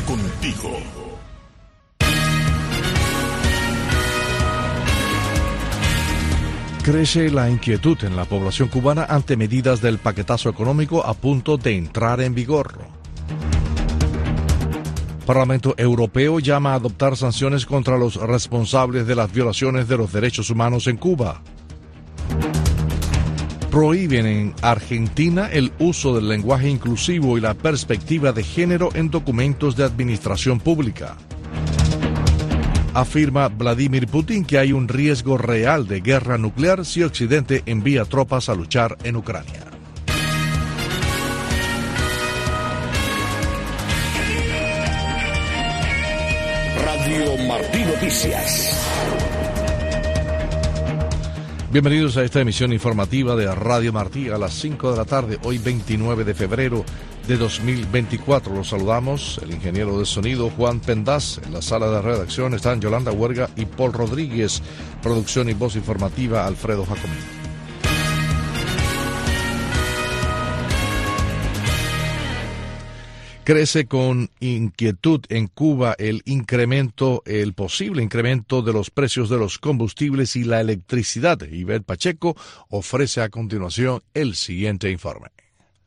Siempre contigo. Crece la inquietud en la población cubana ante medidas del paquetazo económico a punto de entrar en vigor. Parlamento Europeo llama a adoptar sanciones contra los responsables de las violaciones de los derechos humanos en Cuba. Prohíben en Argentina el uso del lenguaje inclusivo y la perspectiva de género en documentos de administración pública. Afirma Vladimir Putin que hay un riesgo real de guerra nuclear si Occidente envía tropas a luchar en Ucrania. Radio Martí Noticias. Bienvenidos a esta emisión informativa de Radio Martí a las 5 de la tarde, hoy 29 de febrero de 2024. Los saludamos, el ingeniero de sonido Juan Pendaz. En la sala de redacción están Yolanda Huerga y Paul Rodríguez. Producción y voz informativa Alfredo Jacomín. Crece con inquietud en Cuba el incremento, el posible incremento de los precios de los combustibles y la electricidad. Ivette Pacheco ofrece a continuación el siguiente informe.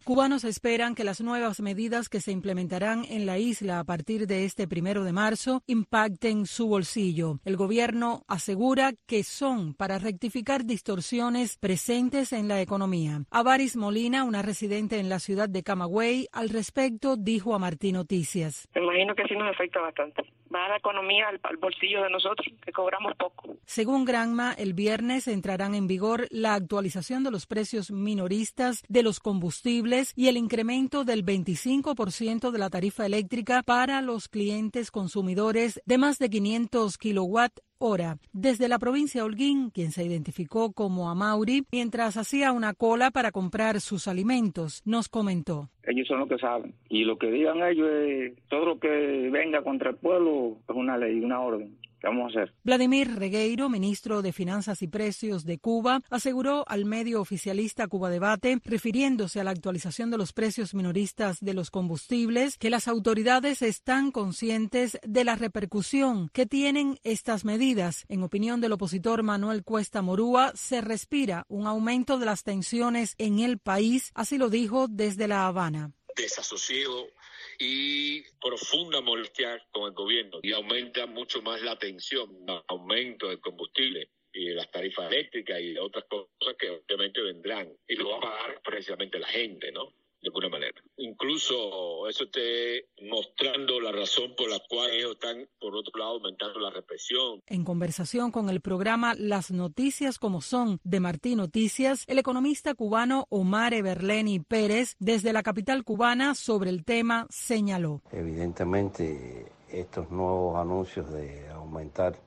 Cubanos esperan que las nuevas medidas que se implementarán en la isla a partir de este primero de marzo impacten su bolsillo. El gobierno asegura que son para rectificar distorsiones presentes en la economía. Avaris Molina, una residente en la ciudad de Camagüey, al respecto dijo a Martín Noticias. Me imagino que sí nos afecta bastante. La economía al, al bolsillo de nosotros, que cobramos poco. Según Granma, el viernes entrarán en vigor la actualización de los precios minoristas de los combustibles y el incremento del 25% de la tarifa eléctrica para los clientes consumidores de más de 500 kilowatt hora. Desde la provincia Holguín, quien se identificó como Amauri, mientras hacía una cola para comprar sus alimentos, nos comentó. Ellos son los que saben. Y lo que digan ellos es todo lo que venga contra el pueblo es una ley, una orden vamos a hacer? Vladimir Regueiro, ministro de Finanzas y Precios de Cuba, aseguró al medio oficialista Cuba Debate, refiriéndose a la actualización de los precios minoristas de los combustibles, que las autoridades están conscientes de la repercusión que tienen estas medidas. En opinión del opositor Manuel Cuesta Morúa, se respira un aumento de las tensiones en el país, así lo dijo desde La Habana. Desasosiego y profunda molestia con el gobierno y aumenta mucho más la tensión, aumento del combustible y de las tarifas eléctricas y de otras cosas que obviamente vendrán y lo va a pagar precisamente la gente, ¿no? de alguna manera. Incluso eso esté mostrando la razón por la cual ellos están, por otro lado, aumentando la represión. En conversación con el programa Las Noticias como son de Martín Noticias, el economista cubano Omar Everleni Pérez, desde la capital cubana, sobre el tema, señaló. Evidentemente, estos nuevos anuncios de aumentar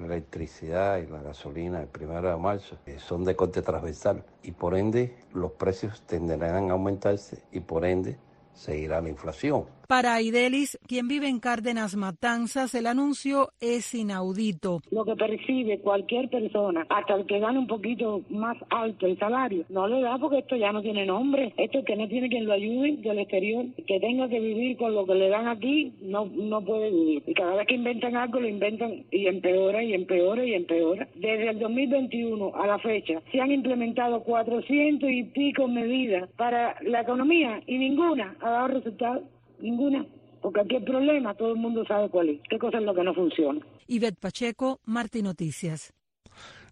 la electricidad y la gasolina el primero de marzo son de corte transversal y por ende los precios tenderán a aumentarse y por ende seguirá la inflación. Para Idelis, quien vive en Cárdenas Matanzas, el anuncio es inaudito. Lo que percibe cualquier persona, hasta el que gane un poquito más alto el salario, no le da porque esto ya no tiene nombre. Esto que no tiene quien lo ayude del exterior, que tenga que vivir con lo que le dan aquí, no, no puede vivir. Y cada vez que inventan algo, lo inventan y empeora y empeora y empeora. Desde el 2021 a la fecha, se han implementado 400 y pico medidas para la economía y ninguna ha dado resultados. Ninguna. Porque aquí el problema, todo el mundo sabe cuál es. ¿Qué cosa es lo que no funciona? Ivette Pacheco, Martín Noticias.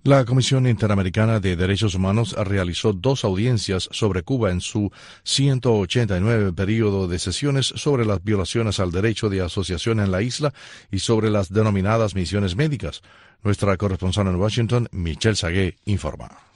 La Comisión Interamericana de Derechos Humanos realizó dos audiencias sobre Cuba en su 189 periodo de sesiones sobre las violaciones al derecho de asociación en la isla y sobre las denominadas misiones médicas. Nuestra corresponsal en Washington, Michelle Sagué, informa.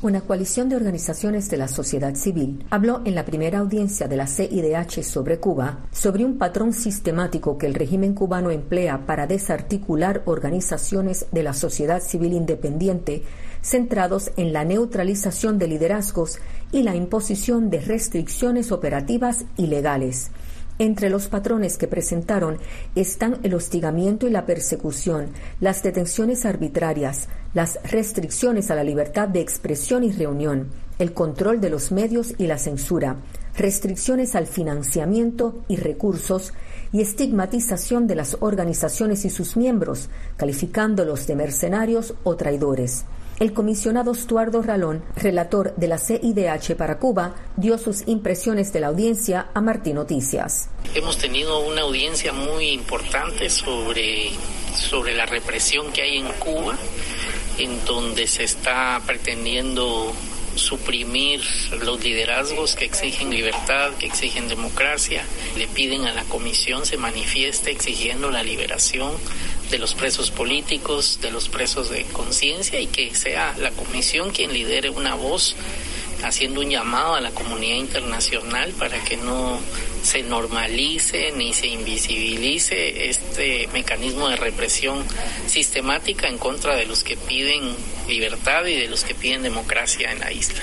Una coalición de organizaciones de la sociedad civil habló en la primera audiencia de la CIDH sobre Cuba sobre un patrón sistemático que el régimen cubano emplea para desarticular organizaciones de la sociedad civil independiente centrados en la neutralización de liderazgos y la imposición de restricciones operativas ilegales. Entre los patrones que presentaron están el hostigamiento y la persecución, las detenciones arbitrarias, las restricciones a la libertad de expresión y reunión, el control de los medios y la censura, restricciones al financiamiento y recursos y estigmatización de las organizaciones y sus miembros, calificándolos de mercenarios o traidores. El comisionado Estuardo Ralón, relator de la CIDH para Cuba, dio sus impresiones de la audiencia a Martín Noticias. Hemos tenido una audiencia muy importante sobre, sobre la represión que hay en Cuba, en donde se está pretendiendo suprimir los liderazgos que exigen libertad, que exigen democracia. Le piden a la comisión se manifieste exigiendo la liberación de los presos políticos, de los presos de conciencia y que sea la comisión quien lidere una voz haciendo un llamado a la comunidad internacional para que no se normalice ni se invisibilice este mecanismo de represión sistemática en contra de los que piden libertad y de los que piden democracia en la isla.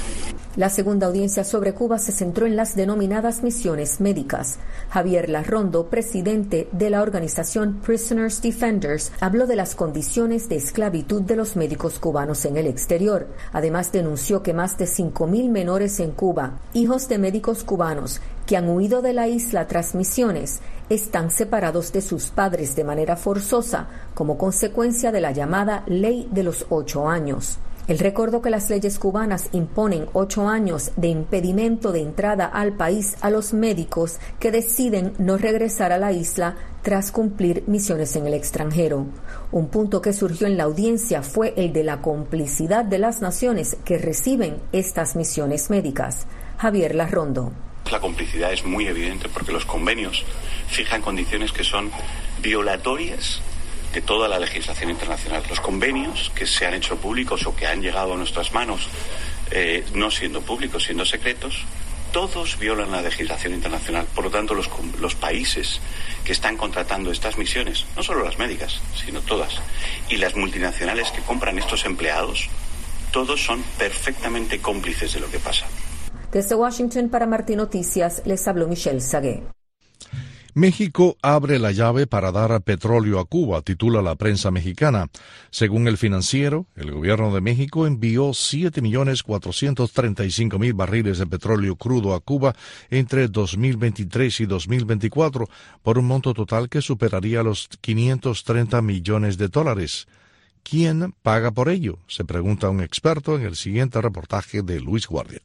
La segunda audiencia sobre Cuba se centró en las denominadas misiones médicas. Javier Larrondo, presidente de la organización Prisoners Defenders, habló de las condiciones de esclavitud de los médicos cubanos en el exterior. Además, denunció que más de 5.000 menores en Cuba, hijos de médicos cubanos que han huido de la isla tras misiones, están separados de sus padres de manera forzosa como consecuencia de la llamada Ley de los Ocho Años. El recuerdo que las leyes cubanas imponen ocho años de impedimento de entrada al país a los médicos que deciden no regresar a la isla tras cumplir misiones en el extranjero. Un punto que surgió en la audiencia fue el de la complicidad de las naciones que reciben estas misiones médicas. Javier Larrondo. La complicidad es muy evidente porque los convenios fijan condiciones que son violatorias de toda la legislación internacional. Los convenios que se han hecho públicos o que han llegado a nuestras manos, eh, no siendo públicos, siendo secretos, todos violan la legislación internacional. Por lo tanto, los, los, países que están contratando estas misiones, no solo las médicas, sino todas, y las multinacionales que compran estos empleados, todos son perfectamente cómplices de lo que pasa. Desde Washington para Martín Noticias les habló Michelle Sagué. México abre la llave para dar petróleo a Cuba, titula la prensa mexicana. Según el financiero, el gobierno de México envió 7.435.000 barriles de petróleo crudo a Cuba entre 2023 y 2024, por un monto total que superaría los 530 millones de dólares. ¿Quién paga por ello? Se pregunta un experto en el siguiente reportaje de Luis Guardia.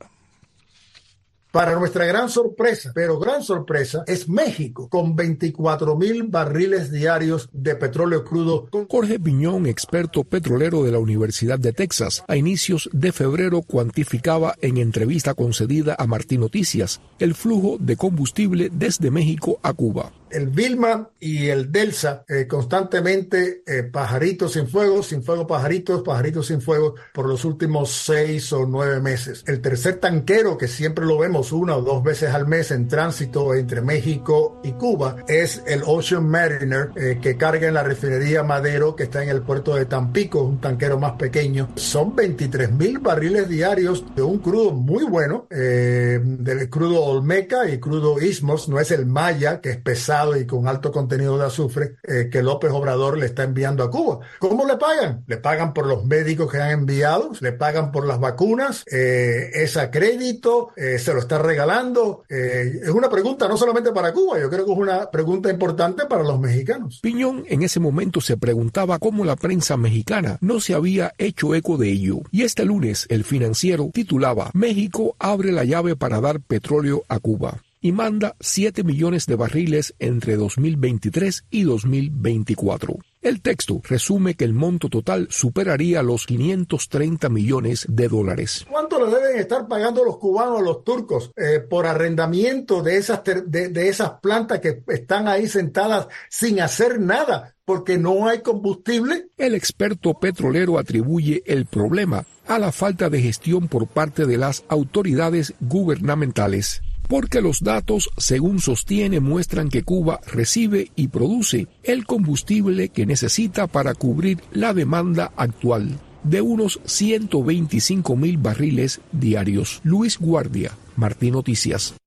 Para nuestra gran sorpresa, pero gran sorpresa, es México, con 24 mil barriles diarios de petróleo crudo. Jorge Piñón, experto petrolero de la Universidad de Texas, a inicios de febrero cuantificaba en entrevista concedida a Martín Noticias el flujo de combustible desde México a Cuba el Vilma y el Delsa eh, constantemente eh, pajaritos sin fuego, sin fuego pajaritos, pajaritos sin fuego por los últimos seis o nueve meses. El tercer tanquero que siempre lo vemos una o dos veces al mes en tránsito entre México y Cuba es el Ocean Mariner eh, que carga en la refinería Madero que está en el puerto de Tampico, un tanquero más pequeño. Son 23 mil barriles diarios de un crudo muy bueno, del crudo Olmeca y crudo Ismos, no es el Maya que es pesado y con alto contenido de azufre eh, que López Obrador le está enviando a Cuba. ¿Cómo le pagan? Le pagan por los médicos que han enviado, le pagan por las vacunas, eh, es a crédito, eh, se lo está regalando. es una pregunta no solamente para Cuba, yo creo que es una pregunta importante para los mexicanos. Piñón en ese momento se preguntaba cómo la prensa mexicana no se había hecho eco de ello. Y este lunes el financiero titulaba México abre la llave para dar petróleo a Cuba y manda 7 millones de barriles entre 2023 y 2024. El texto resume que el monto total superaría los 530 millones de dólares. ¿Cuánto le deben estar pagando los cubanos a los turcos eh, por arrendamiento de esas, de esas plantas que están ahí sentadas sin hacer nada? porque no hay combustible. El experto petrolero atribuye el problema a la falta de gestión por parte de las autoridades gubernamentales porque los datos, según sostiene, muestran que Cuba recibe y produce el combustible que necesita para cubrir la demanda actual de unos 125 mil barriles diarios. Luis Guardia, Martín Noticias.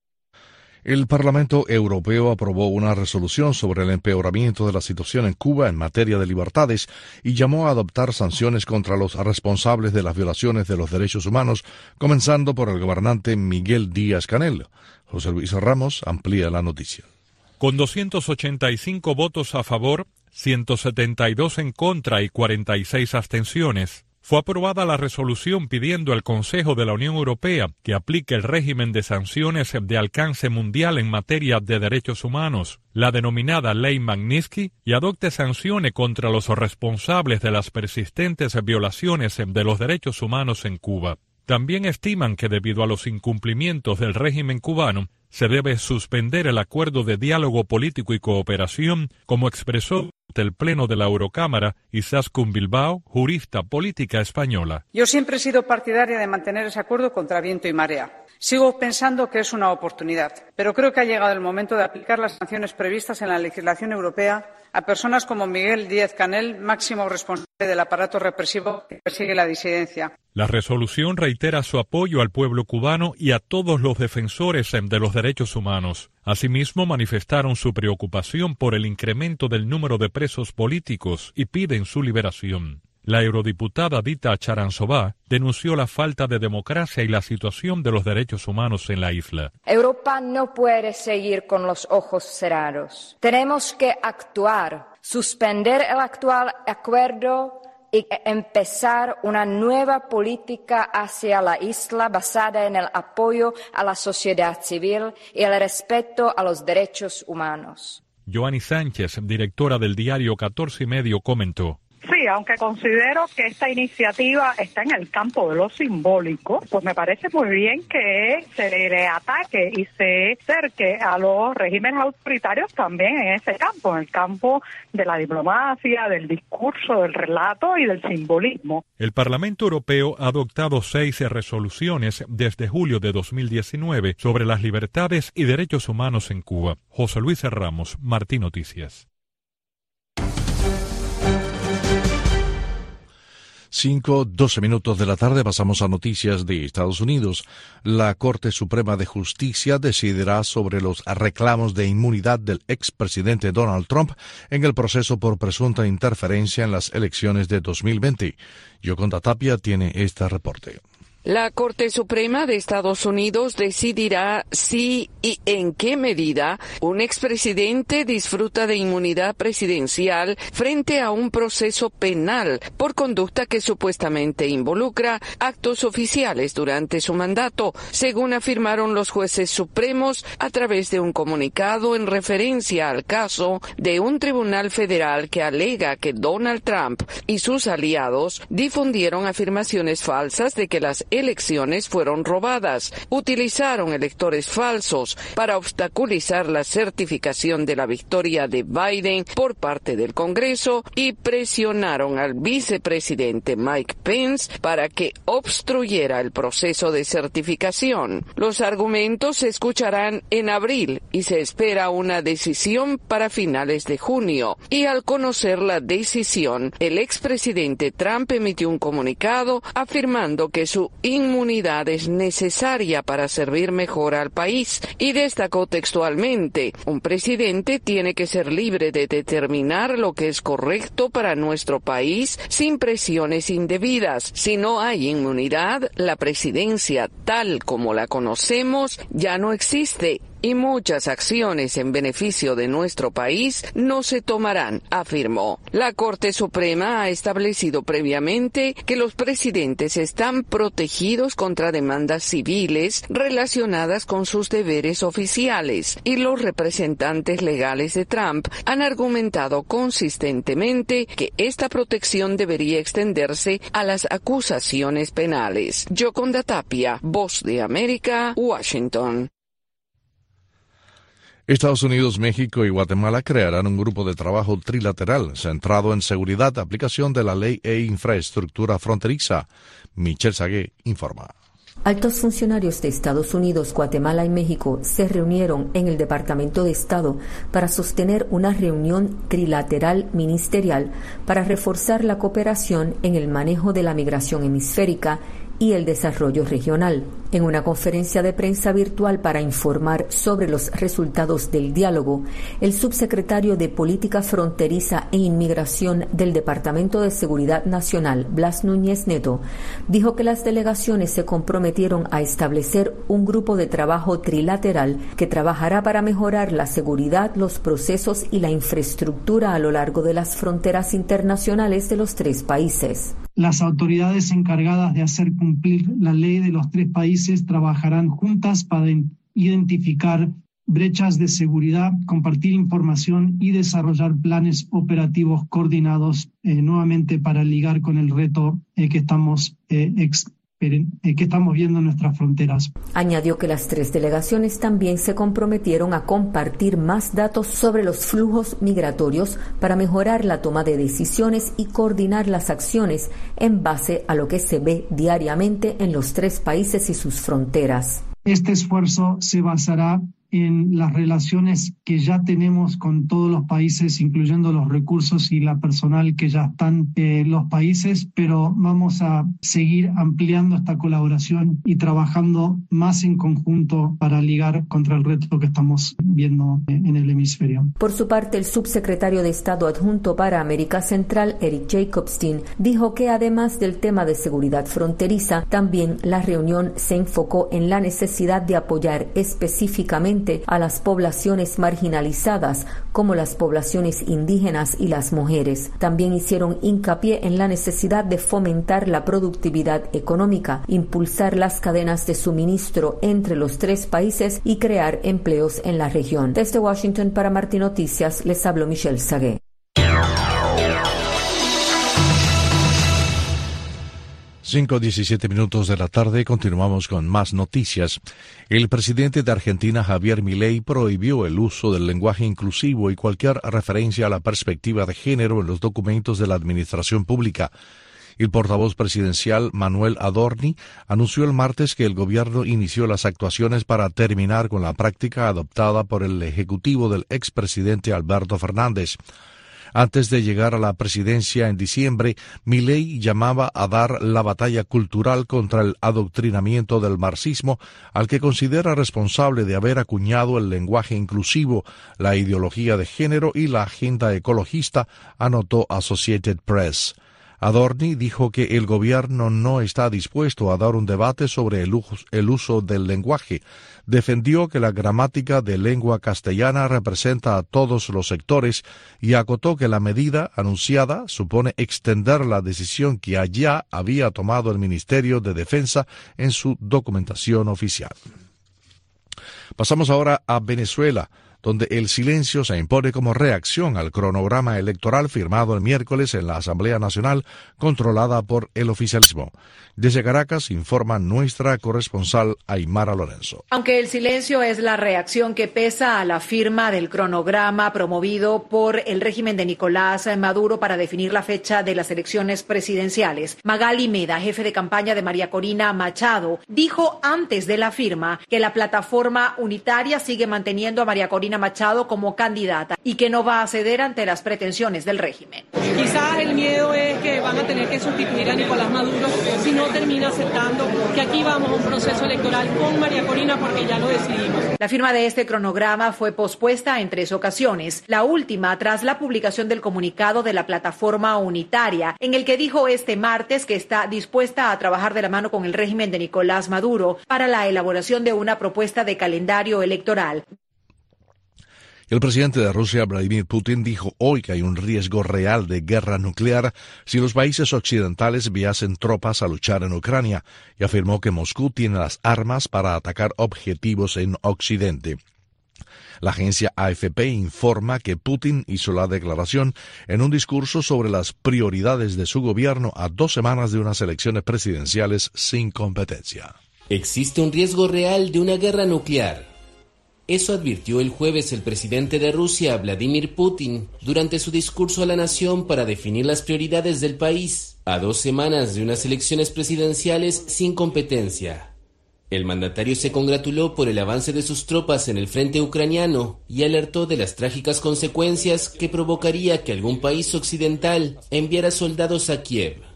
El Parlamento Europeo aprobó una resolución sobre el empeoramiento de la situación en Cuba en materia de libertades y llamó a adoptar sanciones contra los responsables de las violaciones de los derechos humanos, comenzando por el gobernante Miguel Díaz Canel. José Luis Ramos amplía la noticia. Con 285 votos a favor, 172 en contra y 46 abstenciones, fue aprobada la resolución pidiendo al Consejo de la Unión Europea que aplique el régimen de sanciones de alcance mundial en materia de derechos humanos, la denominada Ley Magnitsky, y adopte sanciones contra los responsables de las persistentes violaciones de los derechos humanos en Cuba. También estiman que debido a los incumplimientos del régimen cubano, se debe suspender el acuerdo de diálogo político y cooperación, como expresó el Pleno de la Eurocámara Bilbao, jurista política española. Yo siempre he sido partidaria de mantener ese acuerdo contra viento y marea. Sigo pensando que es una oportunidad, pero creo que ha llegado el momento de aplicar las sanciones previstas en la legislación europea a personas como Miguel Díaz Canel, máximo responsable del aparato represivo que persigue la disidencia. La resolución reitera su apoyo al pueblo cubano y a todos los defensores de los derechos humanos. Asimismo, manifestaron su preocupación por el incremento del número de presos políticos y piden su liberación. La eurodiputada Dita Charanzová denunció la falta de democracia y la situación de los derechos humanos en la isla. Europa no puede seguir con los ojos cerrados. Tenemos que actuar, suspender el actual acuerdo y empezar una nueva política hacia la isla basada en el apoyo a la sociedad civil y el respeto a los derechos humanos. Joanny Sánchez, directora del diario 14 y medio, comentó. Sí, aunque considero que esta iniciativa está en el campo de lo simbólico, pues me parece muy bien que se le ataque y se acerque a los regímenes autoritarios también en ese campo, en el campo de la diplomacia, del discurso, del relato y del simbolismo. El Parlamento Europeo ha adoptado seis resoluciones desde julio de 2019 sobre las libertades y derechos humanos en Cuba. José Luis Ramos, Martín Noticias. 5, 12 minutos de la tarde pasamos a noticias de Estados Unidos. La Corte Suprema de Justicia decidirá sobre los reclamos de inmunidad del expresidente Donald Trump en el proceso por presunta interferencia en las elecciones de 2020. Yoconda Tapia tiene este reporte. La Corte Suprema de Estados Unidos decidirá si y en qué medida un expresidente disfruta de inmunidad presidencial frente a un proceso penal por conducta que supuestamente involucra actos oficiales durante su mandato, según afirmaron los jueces supremos a través de un comunicado en referencia al caso de un tribunal federal que alega que Donald Trump y sus aliados difundieron afirmaciones falsas de que las elecciones fueron robadas, utilizaron electores falsos para obstaculizar la certificación de la victoria de Biden por parte del Congreso y presionaron al vicepresidente Mike Pence para que obstruyera el proceso de certificación. Los argumentos se escucharán en abril y se espera una decisión para finales de junio. Y al conocer la decisión, el expresidente Trump emitió un comunicado afirmando que su inmunidad es necesaria para servir mejor al país y destacó textualmente, un presidente tiene que ser libre de determinar lo que es correcto para nuestro país sin presiones indebidas. Si no hay inmunidad, la presidencia tal como la conocemos ya no existe y muchas acciones en beneficio de nuestro país no se tomarán, afirmó. La Corte Suprema ha establecido previamente que los presidentes están protegidos contra demandas civiles relacionadas con sus deberes oficiales y los representantes legales de Trump han argumentado consistentemente que esta protección debería extenderse a las acusaciones penales. Yoconda Tapia, Voz de América, Washington. Estados Unidos, México y Guatemala crearán un grupo de trabajo trilateral centrado en seguridad, aplicación de la ley e infraestructura fronteriza. Michelle Sagué informa. Altos funcionarios de Estados Unidos, Guatemala y México se reunieron en el Departamento de Estado para sostener una reunión trilateral ministerial para reforzar la cooperación en el manejo de la migración hemisférica y el desarrollo regional. En una conferencia de prensa virtual para informar sobre los resultados del diálogo, el subsecretario de Política Fronteriza e Inmigración del Departamento de Seguridad Nacional, Blas Núñez Neto, dijo que las delegaciones se comprometieron a establecer un grupo de trabajo trilateral que trabajará para mejorar la seguridad, los procesos y la infraestructura a lo largo de las fronteras internacionales de los tres países. Las autoridades encargadas de hacer cumplir la ley de los tres países trabajarán juntas para identificar brechas de seguridad, compartir información y desarrollar planes operativos coordinados eh, nuevamente para ligar con el reto eh, que estamos eh, que estamos viendo en nuestras fronteras. Añadió que las tres delegaciones también se comprometieron a compartir más datos sobre los flujos migratorios para mejorar la toma de decisiones y coordinar las acciones en base a lo que se ve diariamente en los tres países y sus fronteras. Este esfuerzo se basará en las relaciones que ya tenemos con todos los países, incluyendo los recursos y la personal que ya están en los países, pero vamos a seguir ampliando esta colaboración y trabajando más en conjunto para ligar contra el reto que estamos viendo en el hemisferio. Por su parte, el subsecretario de Estado adjunto para América Central, Eric Jacobstein, dijo que además del tema de seguridad fronteriza, también la reunión se enfocó en la necesidad de apoyar específicamente a las poblaciones marginalizadas como las poblaciones indígenas y las mujeres. También hicieron hincapié en la necesidad de fomentar la productividad económica, impulsar las cadenas de suministro entre los tres países y crear empleos en la región. Desde Washington para Martín Noticias les hablo Michelle Sagué. 5.17 minutos de la tarde continuamos con más noticias. El presidente de Argentina, Javier Milei, prohibió el uso del lenguaje inclusivo y cualquier referencia a la perspectiva de género en los documentos de la administración pública. El portavoz presidencial Manuel Adorni anunció el martes que el gobierno inició las actuaciones para terminar con la práctica adoptada por el ejecutivo del expresidente Alberto Fernández. Antes de llegar a la presidencia en diciembre, Milei llamaba a dar la batalla cultural contra el adoctrinamiento del marxismo, al que considera responsable de haber acuñado el lenguaje inclusivo, la ideología de género y la agenda ecologista, anotó Associated Press. Adorni dijo que el gobierno no está dispuesto a dar un debate sobre el uso del lenguaje. Defendió que la gramática de lengua castellana representa a todos los sectores y acotó que la medida anunciada supone extender la decisión que allá había tomado el Ministerio de Defensa en su documentación oficial. Pasamos ahora a Venezuela donde el silencio se impone como reacción al cronograma electoral firmado el miércoles en la Asamblea Nacional controlada por el oficialismo. Desde Caracas informa nuestra corresponsal Aymara Lorenzo. Aunque el silencio es la reacción que pesa a la firma del cronograma promovido por el régimen de Nicolás Maduro para definir la fecha de las elecciones presidenciales, Magali Meda, jefe de campaña de María Corina Machado, dijo antes de la firma que la plataforma unitaria sigue manteniendo a María Corina Machado como candidata y que no va a ceder ante las pretensiones del régimen. Quizás el miedo es que van a tener que sustituir a Nicolás Maduro si no termina aceptando que aquí vamos a un proceso electoral con María Corina porque ya lo decidimos. La firma de este cronograma fue pospuesta en tres ocasiones, la última tras la publicación del comunicado de la plataforma unitaria, en el que dijo este martes que está dispuesta a trabajar de la mano con el régimen de Nicolás Maduro para la elaboración de una propuesta de calendario electoral. El presidente de Rusia, Vladimir Putin, dijo hoy que hay un riesgo real de guerra nuclear si los países occidentales enviasen tropas a luchar en Ucrania y afirmó que Moscú tiene las armas para atacar objetivos en Occidente. La agencia AFP informa que Putin hizo la declaración en un discurso sobre las prioridades de su gobierno a dos semanas de unas elecciones presidenciales sin competencia. Existe un riesgo real de una guerra nuclear. Eso advirtió el jueves el presidente de Rusia, Vladimir Putin, durante su discurso a la nación para definir las prioridades del país, a dos semanas de unas elecciones presidenciales sin competencia. El mandatario se congratuló por el avance de sus tropas en el frente ucraniano y alertó de las trágicas consecuencias que provocaría que algún país occidental enviara soldados a Kiev.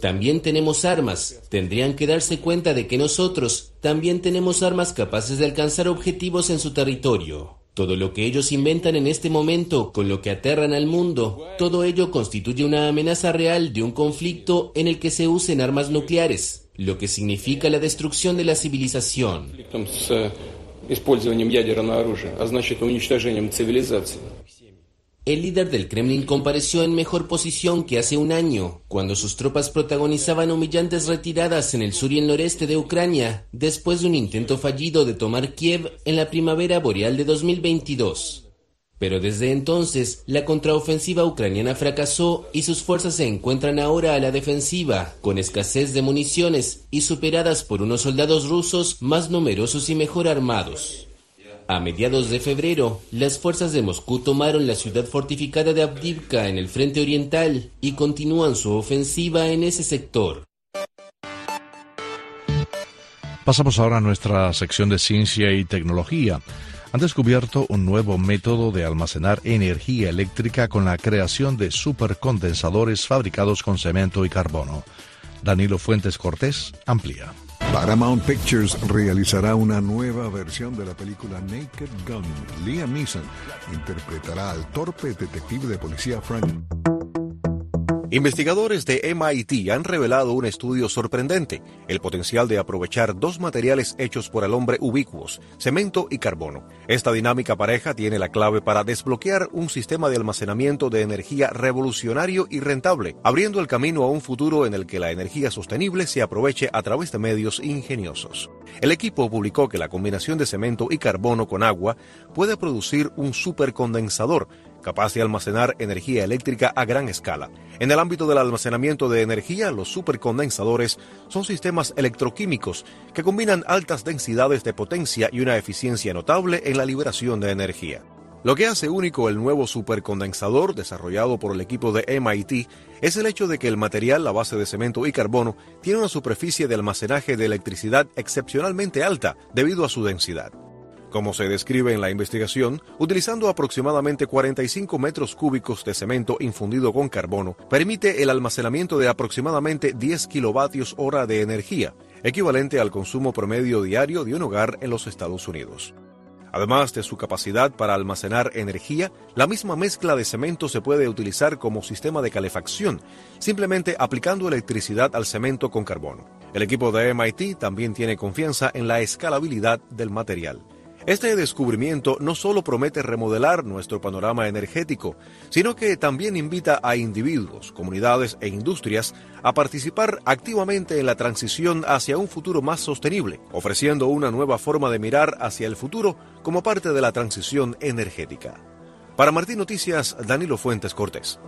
También tenemos armas. Tendrían que darse cuenta de que nosotros también tenemos armas capaces de alcanzar objetivos en su territorio. Todo lo que ellos inventan en este momento, con lo que aterran al mundo, todo ello constituye una amenaza real de un conflicto en el que se usen armas nucleares, lo que significa la destrucción de la civilización. El líder del Kremlin compareció en mejor posición que hace un año, cuando sus tropas protagonizaban humillantes retiradas en el sur y el noreste de Ucrania, después de un intento fallido de tomar Kiev en la primavera boreal de 2022. Pero desde entonces, la contraofensiva ucraniana fracasó y sus fuerzas se encuentran ahora a la defensiva, con escasez de municiones y superadas por unos soldados rusos más numerosos y mejor armados. A mediados de febrero, las fuerzas de Moscú tomaron la ciudad fortificada de Avdivka en el frente oriental y continúan su ofensiva en ese sector. Pasamos ahora a nuestra sección de ciencia y tecnología. Han descubierto un nuevo método de almacenar energía eléctrica con la creación de supercondensadores fabricados con cemento y carbono. Danilo Fuentes Cortés amplía. Paramount Pictures realizará una nueva versión de la película Naked Gun. Liam Neeson interpretará al torpe detective de policía Frank. Investigadores de MIT han revelado un estudio sorprendente, el potencial de aprovechar dos materiales hechos por el hombre ubicuos, cemento y carbono. Esta dinámica pareja tiene la clave para desbloquear un sistema de almacenamiento de energía revolucionario y rentable, abriendo el camino a un futuro en el que la energía sostenible se aproveche a través de medios ingeniosos. El equipo publicó que la combinación de cemento y carbono con agua puede producir un supercondensador, capaz de almacenar energía eléctrica a gran escala. En el ámbito del almacenamiento de energía, los supercondensadores son sistemas electroquímicos que combinan altas densidades de potencia y una eficiencia notable en la liberación de energía. Lo que hace único el nuevo supercondensador desarrollado por el equipo de MIT es el hecho de que el material, a base de cemento y carbono, tiene una superficie de almacenaje de electricidad excepcionalmente alta debido a su densidad. Como se describe en la investigación, utilizando aproximadamente 45 metros cúbicos de cemento infundido con carbono, permite el almacenamiento de aproximadamente 10 kilovatios hora de energía, equivalente al consumo promedio diario de un hogar en los Estados Unidos. Además de su capacidad para almacenar energía, la misma mezcla de cemento se puede utilizar como sistema de calefacción, simplemente aplicando electricidad al cemento con carbono. El equipo de MIT también tiene confianza en la escalabilidad del material. Este descubrimiento no solo promete remodelar nuestro panorama energético, sino que también invita a individuos, comunidades e industrias a participar activamente en la transición hacia un futuro más sostenible, ofreciendo una nueva forma de mirar hacia el futuro como parte de la transición energética. Para Martín Noticias, Danilo Fuentes Cortés.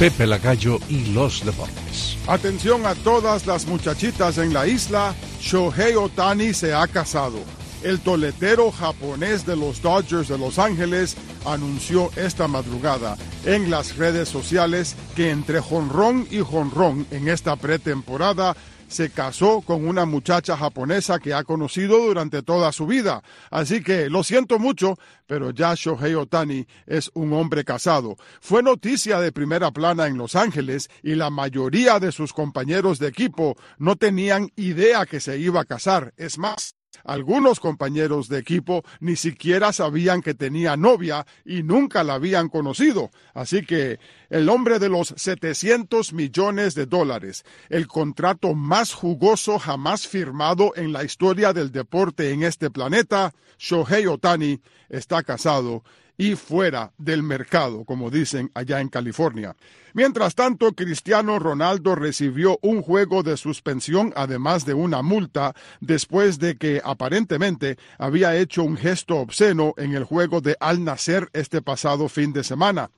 Pepe Lagallo y los deportes. Atención a todas las muchachitas en la isla, Shohei Otani se ha casado. El toletero japonés de los Dodgers de Los Ángeles anunció esta madrugada en las redes sociales que entre jonrón y jonrón en esta pretemporada se casó con una muchacha japonesa que ha conocido durante toda su vida. Así que lo siento mucho, pero ya Shohei Otani es un hombre casado. Fue noticia de primera plana en Los Ángeles y la mayoría de sus compañeros de equipo no tenían idea que se iba a casar. Es más, algunos compañeros de equipo ni siquiera sabían que tenía novia y nunca la habían conocido. Así que el hombre de los 700 millones de dólares, el contrato más jugoso jamás firmado en la historia del deporte en este planeta, Shohei Otani, está casado y fuera del mercado, como dicen allá en California. Mientras tanto, Cristiano Ronaldo recibió un juego de suspensión además de una multa después de que aparentemente había hecho un gesto obsceno en el juego de Al Nacer este pasado fin de semana.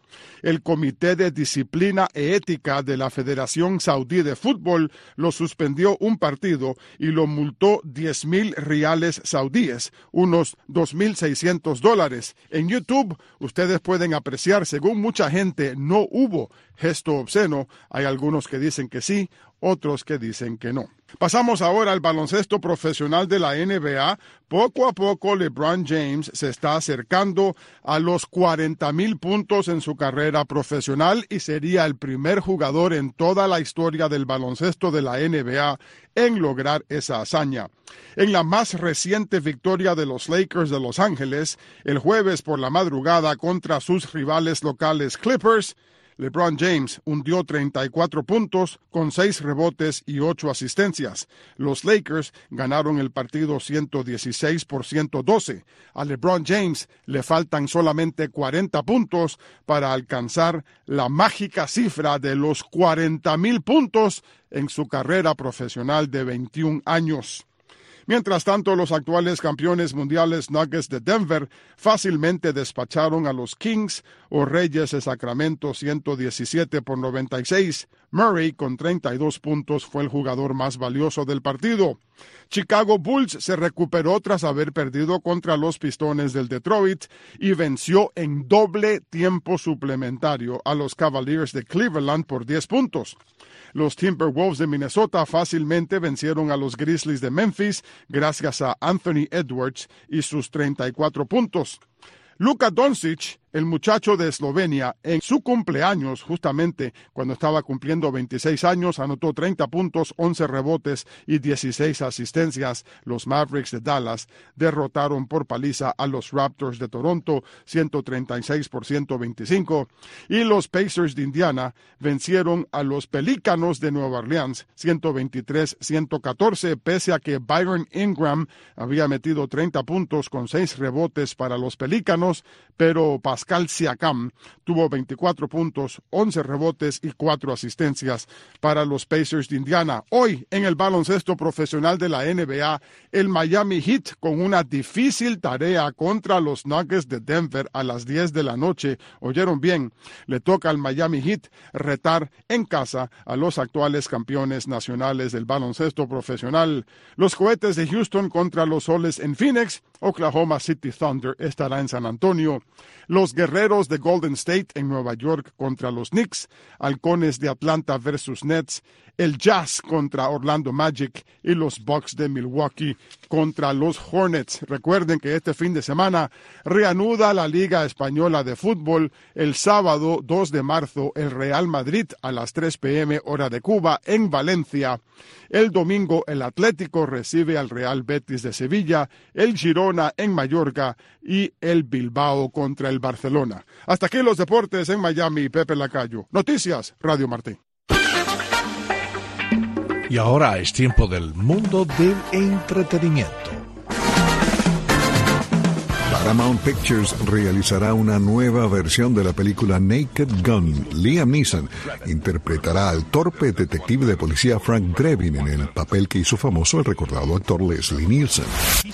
El Comité de Disciplina e Ética de la Federación Saudí de Fútbol lo suspendió un partido y lo multó 10 mil reales saudíes, unos 2.600 dólares. En YouTube ustedes pueden apreciar, según mucha gente, no hubo gesto obsceno. Hay algunos que dicen que sí, otros que dicen que no. Pasamos ahora al baloncesto profesional de la NBA. Poco a poco LeBron James se está acercando a los 40 mil puntos en su carrera profesional y sería el primer jugador en toda la historia del baloncesto de la NBA en lograr esa hazaña. En la más reciente victoria de los Lakers de Los Ángeles, el jueves por la madrugada contra sus rivales locales Clippers, LeBron James hundió 34 puntos con 6 rebotes y 8 asistencias. Los Lakers ganaron el partido 116 por 112. A LeBron James le faltan solamente 40 puntos para alcanzar la mágica cifra de los 40 mil puntos en su carrera profesional de 21 años. Mientras tanto, los actuales campeones mundiales Nuggets de Denver fácilmente despacharon a los Kings o Reyes de Sacramento 117 por 96. Murray, con 32 puntos, fue el jugador más valioso del partido. Chicago Bulls se recuperó tras haber perdido contra los Pistones del Detroit y venció en doble tiempo suplementario a los Cavaliers de Cleveland por 10 puntos. Los Timberwolves de Minnesota fácilmente vencieron a los Grizzlies de Memphis gracias a Anthony Edwards y sus 34 puntos. Luka Doncic el muchacho de Eslovenia, en su cumpleaños, justamente cuando estaba cumpliendo 26 años, anotó 30 puntos, 11 rebotes y 16 asistencias. Los Mavericks de Dallas derrotaron por paliza a los Raptors de Toronto 136 por 125 y los Pacers de Indiana vencieron a los Pelícanos de Nueva Orleans 123-114 pese a que Byron Ingram había metido 30 puntos con 6 rebotes para los Pelícanos, pero Pascal Siakam tuvo 24 puntos, 11 rebotes y 4 asistencias para los Pacers de Indiana. Hoy, en el baloncesto profesional de la NBA, el Miami Heat con una difícil tarea contra los Nuggets de Denver a las 10 de la noche. Oyeron bien, le toca al Miami Heat retar en casa a los actuales campeones nacionales del baloncesto profesional. Los cohetes de Houston contra los soles en Phoenix, Oklahoma City Thunder estará en San Antonio. Los guerreros de Golden State en Nueva York contra los Knicks, halcones de Atlanta versus Nets, el Jazz contra Orlando Magic y los Bucks de Milwaukee contra los Hornets. Recuerden que este fin de semana reanuda la Liga Española de Fútbol el sábado 2 de marzo el Real Madrid a las 3 pm hora de Cuba en Valencia. El domingo el Atlético recibe al Real Betis de Sevilla, el Girona en Mallorca y el Bilbao contra el Barcelona. Hasta aquí los deportes en Miami, Pepe Lacayo. Noticias, Radio Martín. Y ahora es tiempo del mundo del entretenimiento. Paramount Pictures realizará una nueva versión de la película Naked Gun. Liam Neeson interpretará al torpe detective de policía Frank Drebin en el papel que hizo famoso el recordado actor Leslie Nielsen.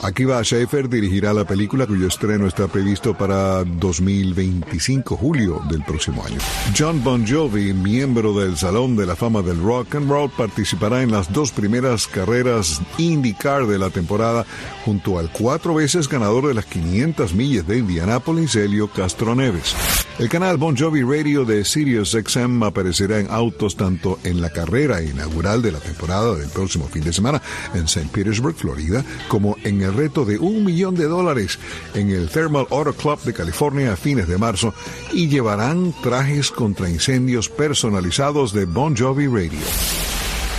Akiva Schaefer dirigirá la película cuyo estreno está previsto para 2025, julio del próximo año. John Bon Jovi, miembro del Salón de la Fama del Rock and Roll, participará en las dos primeras carreras IndyCar de la temporada junto al cuatro veces ganador de las 500 millas de Indianápolis, Helio Castro Neves. El canal Bon Jovi Radio de Sirius XM aparecerá en autos tanto en la carrera inaugural de la temporada del próximo fin de semana en St. Petersburg, Florida, como en el reto de un millón de dólares en el Thermal Auto Club de California a fines de marzo y llevarán trajes contra incendios personalizados de Bon Jovi Radio.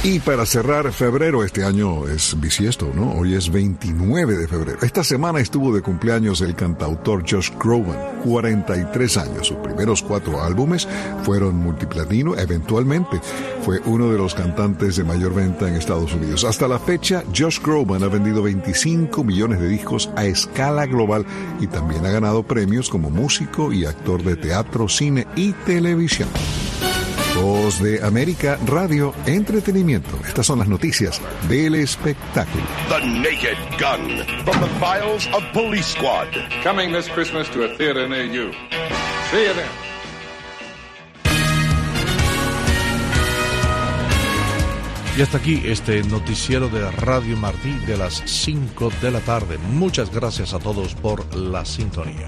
Y para cerrar febrero, este año es bisiesto, ¿no? Hoy es 29 de febrero. Esta semana estuvo de cumpleaños el cantautor Josh Groban, 43 años. Sus primeros cuatro álbumes fueron multiplatino. Eventualmente fue uno de los cantantes de mayor venta en Estados Unidos. Hasta la fecha, Josh Groban ha vendido 25 millones de discos a escala global y también ha ganado premios como músico y actor de teatro, cine y televisión. Voz de América Radio Entretenimiento. Estas son las noticias del espectáculo. The Naked Gun from the files of Police Squad. Coming this Christmas to a theater near you. See you then. Y hasta aquí este noticiero de Radio Martí de las 5 de la tarde. Muchas gracias a todos por la sintonía.